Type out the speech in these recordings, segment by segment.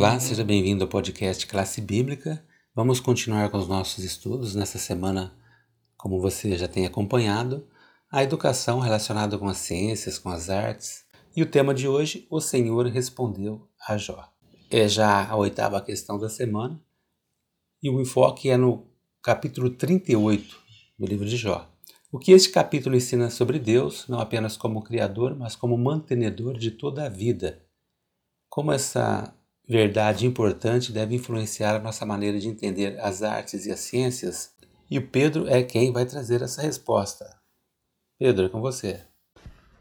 Olá, seja bem-vindo ao podcast Classe Bíblica. Vamos continuar com os nossos estudos nessa semana, como você já tem acompanhado, a educação relacionada com as ciências, com as artes. E o tema de hoje, o Senhor respondeu a Jó. É já a oitava questão da semana e o enfoque é no capítulo 38 do livro de Jó. O que este capítulo ensina sobre Deus, não apenas como Criador, mas como mantenedor de toda a vida. Como essa verdade importante deve influenciar a nossa maneira de entender as artes e as ciências? E o Pedro é quem vai trazer essa resposta. Pedro, é com você.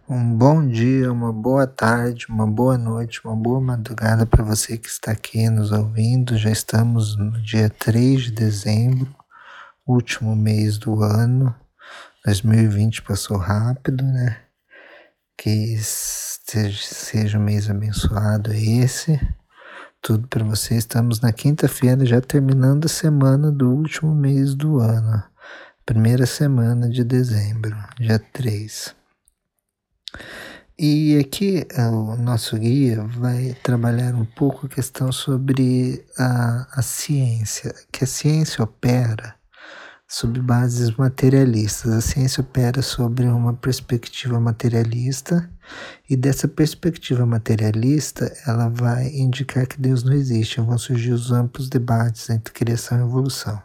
Um bom dia, uma boa tarde, uma boa noite, uma boa madrugada para você que está aqui nos ouvindo. Já estamos no dia 3 de dezembro, último mês do ano. 2020 passou rápido, né? Que seja, um mês abençoado esse tudo para você. Estamos na quinta-feira, já terminando a semana do último mês do ano, primeira semana de dezembro, dia 3. E aqui o nosso guia vai trabalhar um pouco a questão sobre a, a ciência, que a ciência opera sob bases materialistas. A ciência opera sobre uma perspectiva materialista e dessa perspectiva materialista ela vai indicar que Deus não existe. Vão surgir os amplos debates entre criação e evolução.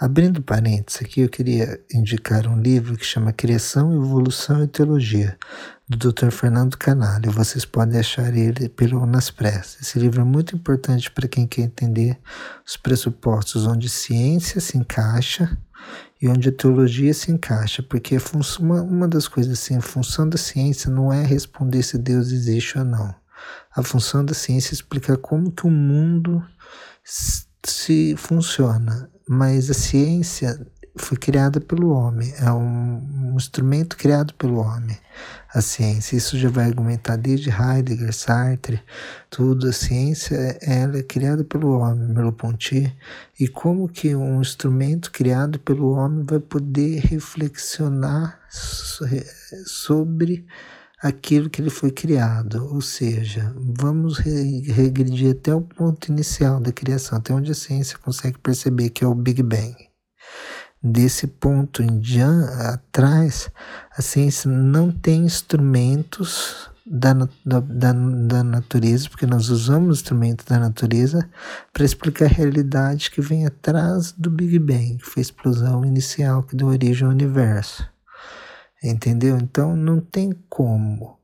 Abrindo parênteses aqui, eu queria indicar um livro que chama Criação, Evolução e Teologia, do Dr. Fernando Canalho. Vocês podem achar ele pelo Nas Pressas. Esse livro é muito importante para quem quer entender os pressupostos onde ciência se encaixa e onde a teologia se encaixa, porque uma, uma das coisas assim, a função da ciência não é responder se Deus existe ou não. A função da ciência é explicar como que o mundo se funciona, mas a ciência foi criada pelo homem, é um, um, instrumento criado pelo homem, a ciência. Isso já vai argumentar desde Heidegger, Sartre, tudo. A ciência ela é criada pelo homem, Merleau-Ponty, e como que um instrumento criado pelo homem vai poder reflexionar sobre aquilo que ele foi criado, ou seja, vamos regredir até o ponto inicial da criação, até onde a ciência consegue perceber que é o Big Bang. Desse ponto em diante, atrás, a ciência não tem instrumentos da, da, da natureza, porque nós usamos instrumentos da natureza para explicar a realidade que vem atrás do Big Bang, que foi a explosão inicial que deu origem ao universo. Entendeu? Então não tem como.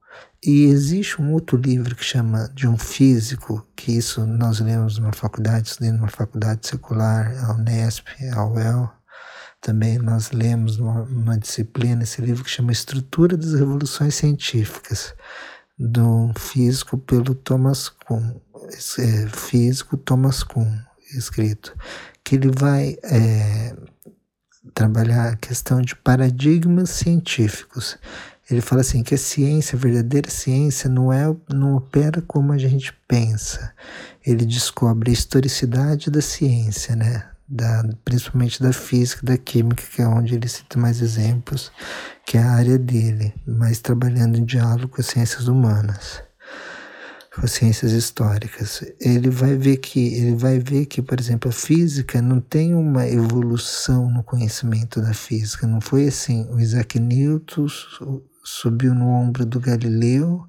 E existe um outro livro que chama de um físico, que isso nós lemos numa faculdade, estudei numa faculdade secular, a Unesp, a UEL. Também nós lemos numa, numa disciplina esse livro que chama Estrutura das Revoluções Científicas, do físico pelo Thomas Kuhn, é, físico Thomas Kuhn, escrito, que ele vai é, trabalhar a questão de paradigmas científicos. Ele fala assim que a ciência, a verdadeira ciência, não é não opera como a gente pensa. Ele descobre a historicidade da ciência, né? Da, principalmente da física, da química, que é onde ele cita mais exemplos, que é a área dele, mas trabalhando em diálogo com as ciências humanas as ciências históricas, ele vai ver que ele vai ver que, por exemplo, a física não tem uma evolução no conhecimento da física. Não foi assim. O Isaac Newton subiu no ombro do Galileu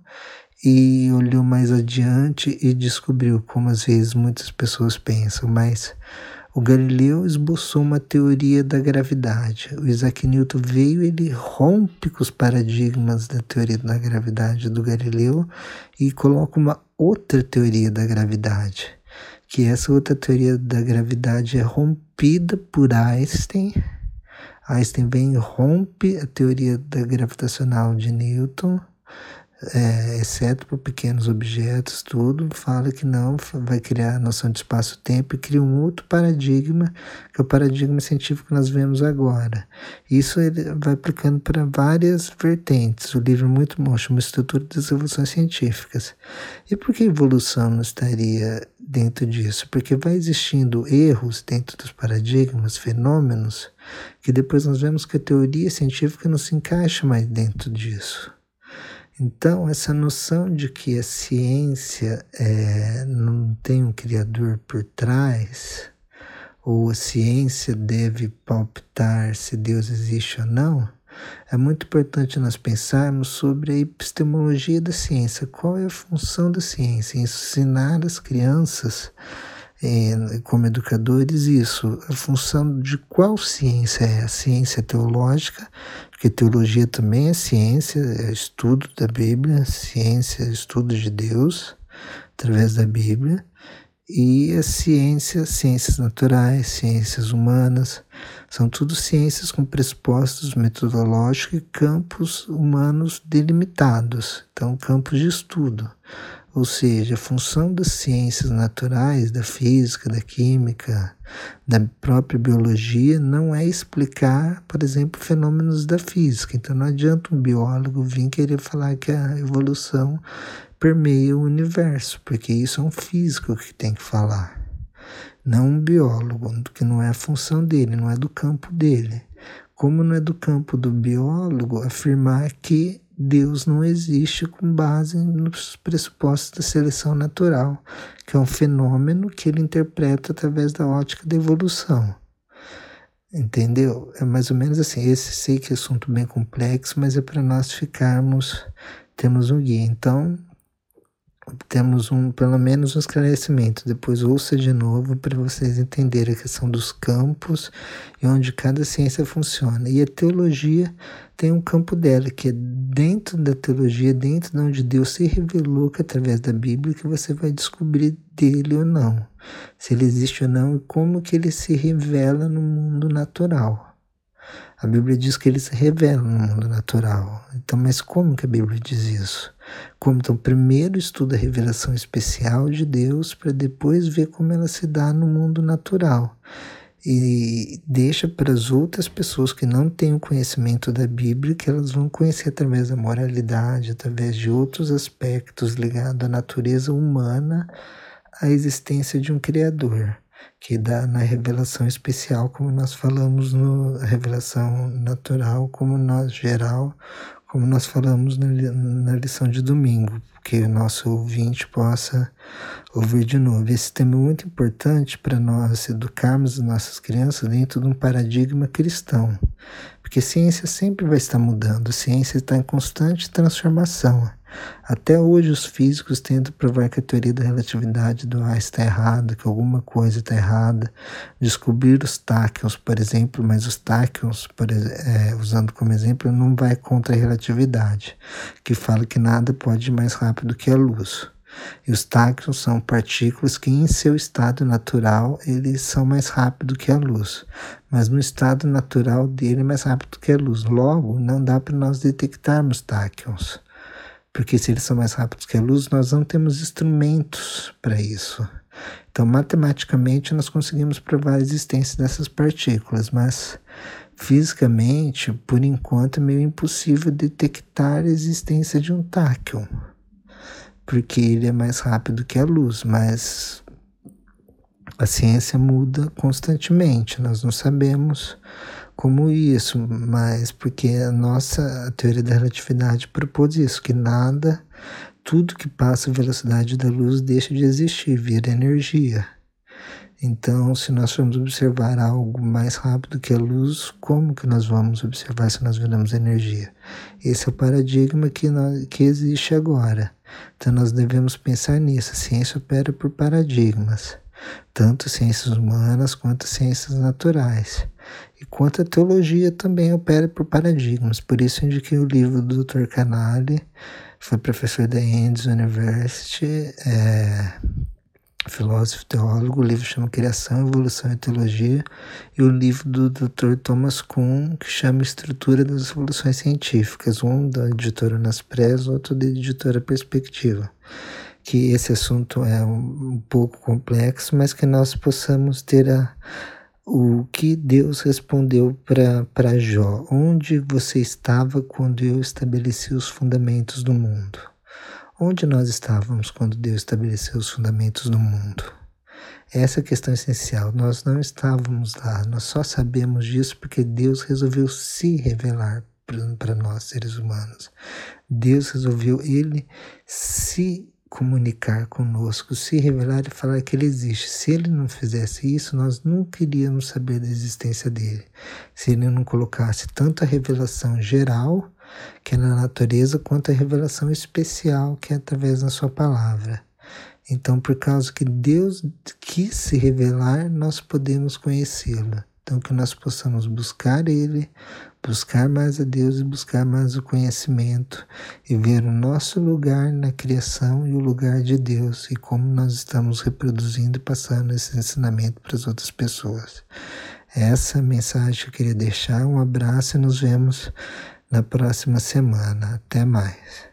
e olhou mais adiante e descobriu, como às vezes muitas pessoas pensam, mas o Galileu esboçou uma teoria da gravidade. O Isaac Newton veio, ele rompe com os paradigmas da teoria da gravidade do Galileu e coloca uma outra teoria da gravidade, que essa outra teoria da gravidade é rompida por Einstein. Einstein vem rompe a teoria da gravitacional de Newton é, exceto para pequenos objetos, tudo, fala que não, vai criar a noção de espaço-tempo e cria um outro paradigma, que é o paradigma científico que nós vemos agora. Isso ele vai aplicando para várias vertentes. O livro é muito bom, chama Estrutura das Evoluções Científicas. E por que evolução não estaria dentro disso? Porque vai existindo erros dentro dos paradigmas, fenômenos, que depois nós vemos que a teoria científica não se encaixa mais dentro disso. Então, essa noção de que a ciência é, não tem um criador por trás, ou a ciência deve palpitar se Deus existe ou não, é muito importante nós pensarmos sobre a epistemologia da ciência. Qual é a função da ciência? Ensinar as crianças, eh, como educadores, isso. A função de qual ciência é? A ciência teológica, porque teologia também é ciência, é estudo da Bíblia, ciência, é estudo de Deus através da Bíblia, e a ciência, ciências naturais, ciências humanas, são tudo ciências com pressupostos metodológicos e campos humanos delimitados, então campos de estudo. Ou seja, a função das ciências naturais, da física, da química, da própria biologia, não é explicar, por exemplo, fenômenos da física. Então não adianta um biólogo vir querer falar que a evolução permeia o universo, porque isso é um físico que tem que falar, não um biólogo, que não é a função dele, não é do campo dele. Como não é do campo do biólogo afirmar que Deus não existe com base nos pressupostos da seleção natural, que é um fenômeno que ele interpreta através da ótica da evolução. Entendeu? É mais ou menos assim. Esse sei que é assunto bem complexo, mas é para nós ficarmos, temos um guia. Então, temos um, pelo menos um esclarecimento. Depois ouça de novo para vocês entenderem a questão dos campos e onde cada ciência funciona. E a teologia tem um campo dela, que é dentro da teologia, dentro de onde Deus se revelou, que é através da Bíblia, que você vai descobrir dele ou não. Se ele existe ou não e como que ele se revela no mundo natural. A Bíblia diz que ele se revela no mundo natural. Então, mas como que a Bíblia diz isso? Como então primeiro estuda a revelação especial de Deus para depois ver como ela se dá no mundo natural. E deixa para as outras pessoas que não têm o conhecimento da Bíblia que elas vão conhecer através da moralidade, através de outros aspectos ligados à natureza humana, a existência de um Criador que dá na revelação especial, como nós falamos no revelação natural, como na geral, como nós falamos na, na lição de domingo, que o nosso ouvinte possa ouvir de novo. Esse tema é muito importante para nós educarmos as nossas crianças dentro de um paradigma cristão, porque ciência sempre vai estar mudando, ciência está em constante transformação. Até hoje os físicos tentam provar que a teoria da relatividade do Einstein está errada, que alguma coisa está errada. Descobrir os táquions, por exemplo, mas os táquions, é, usando como exemplo, não vai contra a relatividade, que fala que nada pode ir mais rápido que a luz. E os táquions são partículas que em seu estado natural eles são mais rápidos que a luz, mas no estado natural dele é mais rápido que a luz. Logo, não dá para nós detectarmos táquions porque se eles são mais rápidos que a luz, nós não temos instrumentos para isso. Então, matematicamente, nós conseguimos provar a existência dessas partículas, mas fisicamente, por enquanto, é meio impossível detectar a existência de um táquion, porque ele é mais rápido que a luz, mas a ciência muda constantemente, nós não sabemos como isso, mas porque a nossa teoria da relatividade propôs isso, que nada, tudo que passa a velocidade da luz deixa de existir, vira energia. Então, se nós formos observar algo mais rápido que a luz, como que nós vamos observar se nós viramos energia? Esse é o paradigma que, nós, que existe agora. Então, nós devemos pensar nisso. A ciência opera por paradigmas, tanto ciências humanas quanto ciências naturais. E quanto à teologia também opera por paradigmas. Por isso indiquei o livro do Dr. Canale, foi professor da Andrews University, é, filósofo teólogo, o livro chama Criação, Evolução e Teologia, e o livro do Dr. Thomas Kuhn, que chama Estrutura das Evoluções Científicas, um da editora Naspress, outro da editora Perspectiva. Que esse assunto é um pouco complexo, mas que nós possamos ter a o que Deus respondeu para Jó: Onde você estava quando eu estabeleci os fundamentos do mundo? Onde nós estávamos quando Deus estabeleceu os fundamentos do mundo? Essa é a questão essencial. Nós não estávamos lá, nós só sabemos disso porque Deus resolveu se revelar para nós seres humanos. Deus resolveu ele se comunicar conosco, se revelar e falar que ele existe. Se ele não fizesse isso, nós nunca iríamos saber da existência dele. Se ele não colocasse tanto a revelação geral, que é na natureza, quanto a revelação especial, que é através da sua palavra. Então, por causa que Deus quis se revelar, nós podemos conhecê-lo. Então, que nós possamos buscar Ele, buscar mais a Deus e buscar mais o conhecimento e ver o nosso lugar na criação e o lugar de Deus e como nós estamos reproduzindo e passando esse ensinamento para as outras pessoas. Essa é mensagem que eu queria deixar. Um abraço e nos vemos na próxima semana. Até mais.